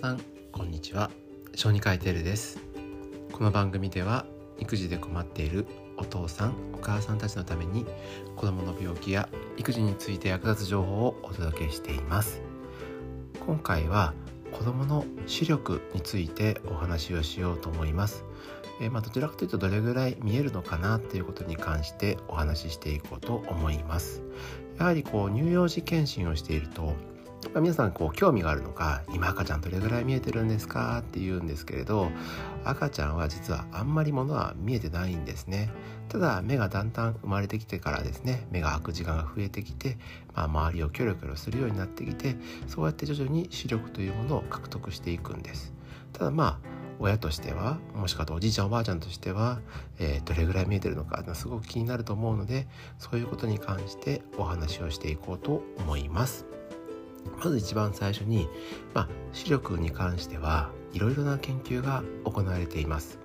さんこんにちは。小児科医テルです。この番組では育児で困っているお父さんお母さんたちのために子どもの病気や育児について役立つ情報をお届けしています。今回は子どもの視力についてお話をしようと思います。えー、まあ、どちらかというとどれぐらい見えるのかなっていうことに関してお話ししていこうと思います。やはりこう乳幼児検診をしているとまあ、皆さんこう興味があるのか今赤ちゃんどれぐらい見えてるんですかって言うんですけれど赤ちゃんは実はあんまりものは見えてないんですねただ目がだんだん生まれてきてからですね目が開く時間が増えてきて、まあ、周りをキョロキョロするようになってきてそうやって徐々に視力というものを獲得していくんですただまあ親としてはもしくはおじいちゃんおばあちゃんとしては、えー、どれぐらい見えてるのかすごく気になると思うのでそういうことに関してお話をしていこうと思います。まず一番最初に、まあ、視力に関してはいろいろな研究が行われています。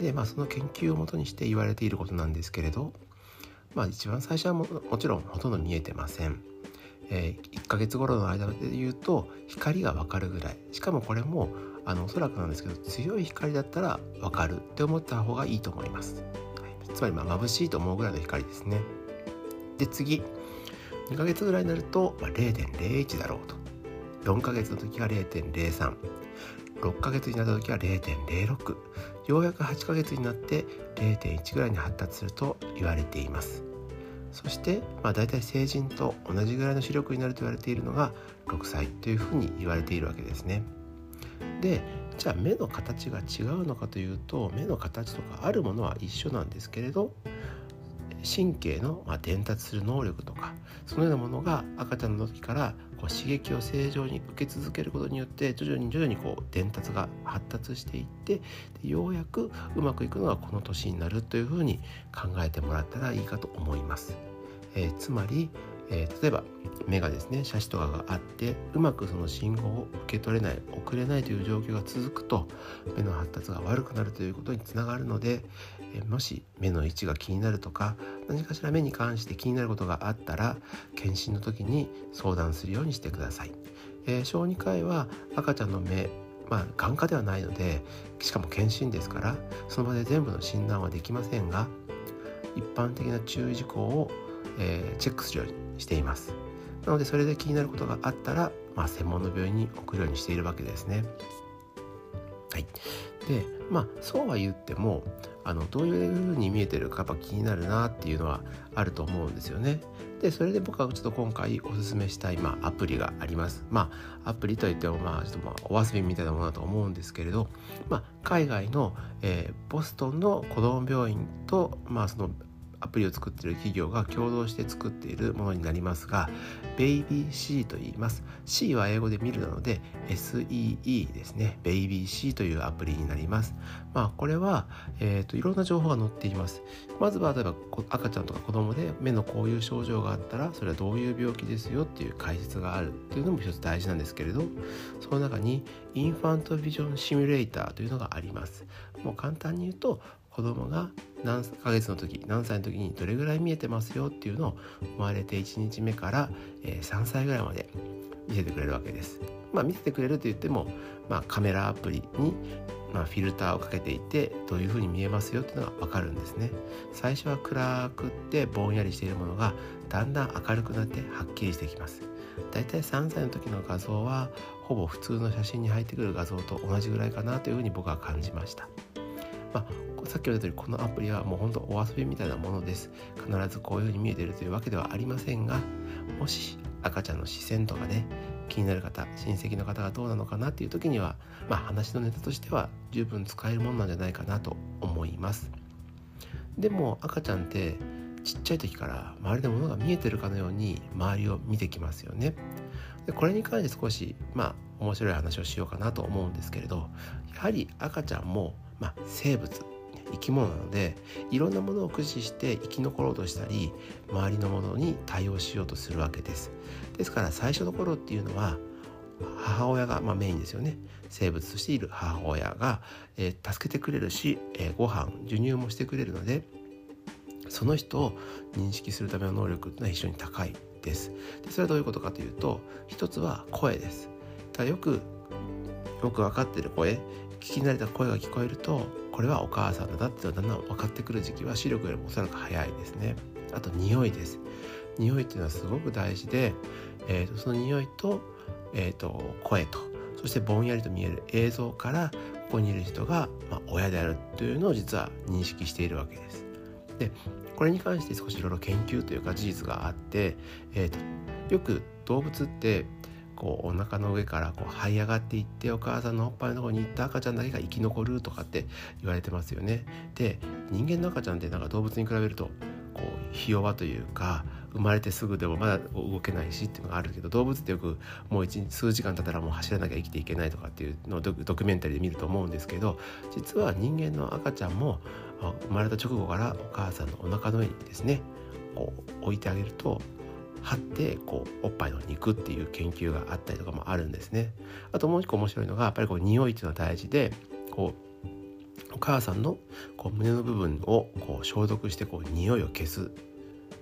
で、まあ、その研究をもとにして言われていることなんですけれど、まあ、一番最初はももちろんほとんど見えてません。えー、1ヶ月頃の間で言うと光がわかるぐらい。しかもこれもあのおそらくなんですけど強い光だったらわかる。って思った方がいいと思います、はい、つまりまあ眩しいと思うぐらいの光ですね。で次。2ヶ月ぐらいになると、まあ、0.01だろうと。4ヶ月の時は0.03 6ヶ月になった時は0.06ようやく8ヶ月になって0.1ぐらいに発達すると言われています。そして、まあ、大体成人と同じぐらいの視力になると言われているのが6歳というふうに言われているわけですね。でじゃあ目の形が違うのかというと目の形とかあるものは一緒なんですけれど神経のま伝達する能力とかそのようなものが赤ちゃんの時からこう刺激を正常に受け続けることによって徐々に徐々にこう伝達が発達していってようやくうまくいくのがこの年になるというふうに考えてもらったらいいかと思います。えー、つまりえー、例えば目がですね斜視とかがあってうまくその信号を受け取れない送れないという状況が続くと目の発達が悪くなるということにつながるので、えー、もし目の位置が気になるとか何かしら目に関して気になることがあったら検診の時に相談するようにしてください。えー、小児科医は赤ちゃんの目まあ眼科ではないのでしかも検診ですからその場で全部の診断はできませんが一般的な注意事項をえー、チェックするようにしていますなのでそれで気になることがあったら、まあ、専門の病院に送るようにしているわけですねはいでまあそうは言ってもあのどういうふうに見えてるかやっぱ気になるなっていうのはあると思うんですよね。でそれで僕はちょっと今回おすすめしたい、まあ、アプリがあります。まあアプリといってもまあちょっとまあお遊びみたいなものだと思うんですけれど、まあ、海外の、えー、ボストンの子ども病院と、まあ、そのアプリを作っている企業が共同して作っているものになりますが BabyC と言います。C は英語で見るなので SEE ですね。BabyC というアプリになります。まあこれは、えーと、いろんな情報が載っています。まずは例えば赤ちゃんとか子供で目のこういう症状があったらそれはどういう病気ですよっていう解説があるっていうのも一つ大事なんですけれどその中にインファントビジョンシミュレーターというのがあります。もう簡単に言うと子供が何ヶ月の時何歳の時にどれぐらい見えてますよっていうのを生まれて1日目から、え3歳ぐらいまで見せてくれるわけです。まあ見せてくれると言っても、まあ、カメラアプリに、まあ、フィルターをかけていてどういうふうに見えますよっていうのが分かるんですね。最初は暗くってぼんやりしているものがだんだん明るくなってはっきりしてきます。だいたい3歳の時の画像はほぼ普通の写真に入ってくる画像と同じぐらいかなというふうに僕は感じました。まあ、さっきも言った通りこのアプリはもうほんとお遊びみたいなものです。必ずこういうふうに見えてるというわけではありませんがもし赤ちゃんの視線とかね気になる方親戚の方がどうなのかなっていう時にはまあ話のネタとしては十分使えるものなんじゃないかなと思います。でも赤ちゃんってちっちゃい時から周りのものが見えてるかのように周りを見てきますよね。でこれに関して少しまあ面白い話をしようかなと思うんですけれどやはり赤ちゃんも、まあ、生物生き物なのでいろんなものを駆使して生き残ろうとしたり周りのものに対応しようとするわけです。ですから最初の頃っていうのは母親が、まあ、メインですよね。生物としている母親が、えー、助けてくれるし、えー、ご飯授乳もしてくれるのでその人を認識するための能力というのは非常に高いです。でそれはどういうことかというと一つは声です。だよくよく分かってる声聞き慣れた声が聞こえるとこれはお母さんだなってだんだん分かってくる時期は視力よりもおそらく早いですねあと匂いです匂いっていうのはすごく大事で、えーと、その匂いと,、えーと、声とそしてぼんやりと見える映像からここにいる人が、まあ、親であるというのを実は認識しているわけです。でこれに関して少しいろいろ研究というか事実があって、えーとよく動物ってこうお腹の上からこう這い上がっていってお母さんのおっぱいのとこに行った赤ちゃんだけが生き残るとかって言われてますよね。で人間の赤ちゃんってなんか動物に比べるとこうひ弱というか生まれてすぐでもまだ動けないしっていうのがあるけど動物ってよくもう一数時間経ったらもう走らなきゃ生きていけないとかっていうのをドキュメンタリーで見ると思うんですけど実は人間の赤ちゃんも生まれた直後からお母さんのお腹の上にですねこう置いてあげると張ってこうおっぱいの肉っていう研究があったりとかもあるんですね。あともう一個面白いのがやっぱりこう匂いっていうのは大事でこうお母さんのこう胸の部分をこう消毒してこう匂いを消す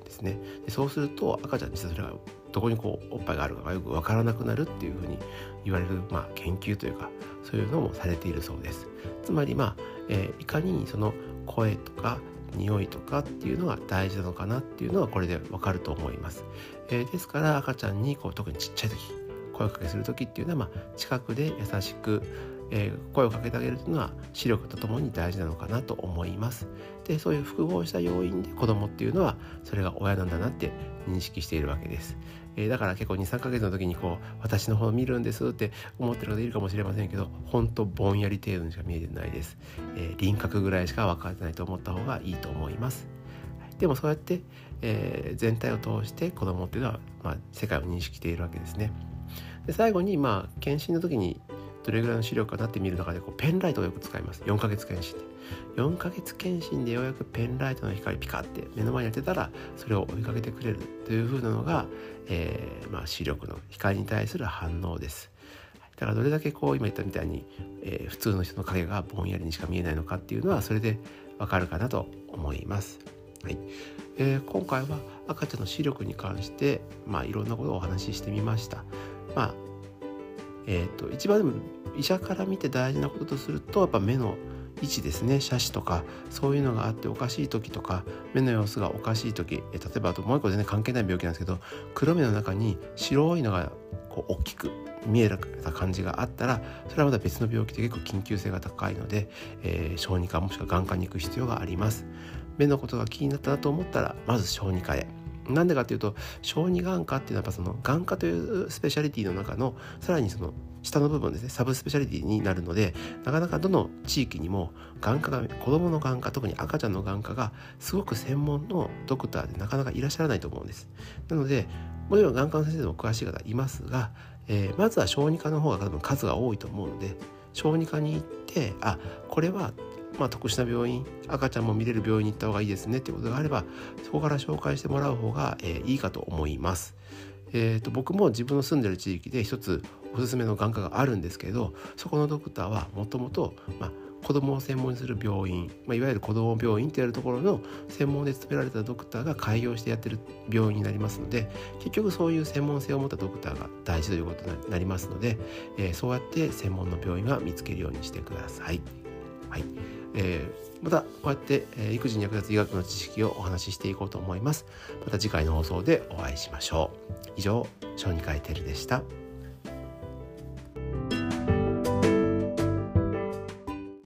ですねでそうすると赤ちゃんにそれがどこにこうおっぱいがあるかがよく分からなくなるっていうふうに言われる、まあ、研究というかそういうのもされているそうです。つまりまあ、えー、いかにその声とか匂いとかっていうのが大事なのかなっていうのはこれでわかると思います。えー、ですから赤ちゃんにこう特にちっちゃい時声かけする時っていうのは、まあ、近くで優しく、えー、声をかけてあげるというのは視力とともに大事なのかなと思います。でそういう複合した要因で子供っていうのはそれが親なんだなって認識しているわけです。えー、だから結構23ヶ月の時にこう私の方見るんですって思ってる方いるかもしれませんけどほんとぼんやり程度にしか見えてないです、えー、輪郭ぐらいしか分かってないと思った方がいいと思います。でもそうやって、えー、全体を通して子供っていうのは、まあ、世界を認識しているわけですね。で最後にまあ検診の時にどれぐらいの視力かなって見る中でこうペンライトをよく使います4ヶ月検診で4ヶ月検診でようやくペンライトの光ピカって目の前に当てたらそれを追いかけてくれるというふうなのが、えー、まあ、視力の光に対する反応ですだからどれだけこう今言ったみたいに、えー、普通の人の影がぼんやりにしか見えないのかっていうのはそれでわかるかなと思います。はいえー、今回は赤ちゃんの視力に関して、まあ、いろんなことをお話ししてみました。まあえーと、一番でも医者から見て大事なこととするとやっぱ目の位置ですね。斜視とかそういうのがあっておかしい時とか目の様子がおかしい時え例えばあともう一個全然関係ない病気なんですけど黒目の中に白いのがこう大きく見えた感じがあったらそれはまた別の病気で結構緊急性が高いので、えー、小児科もしくは眼科に行く必要があります。目のことが気になったなと思ったらまず小児科へ。なんでかっていうと小児眼科っていうのはやっぱその眼科というスペシャリティの中のさらにその下の部分ですねサブスペシャリティになるのでなかなかどの地域にも眼科が子どもの眼科特に赤ちゃんの眼科がすごく専門のドクターでなかなかいらっしゃらないと思うんです。なのでもちろん眼科の先生でも詳しい方いますが、えー、まずは小児科の方が多分数が多いと思うので小児科に行ってあこれはまあ、特殊な病院赤ちゃんも見れる病院に行った方がいいですねっていうことがあればそこから紹介してもらう方が、えー、いいかと思います。えーと、僕も自分の住んでる地域で一つおすすめの眼科があるんですけどそこのドクターはもともと子供を専門にする病院、まあ、いわゆる子供病院ってやるところの専門で勤められたドクターが開業してやってる病院になりますので結局そういう専門性を持ったドクターが大事ということになりますので、えー、そうやって専門の病院は見つけるようにしてください。はいえー、またこうやって、えー、育児に役立つ医学の知識をお話ししていこうと思います。また次回の放送でお会いしましょう。以上、小児科医テルでした。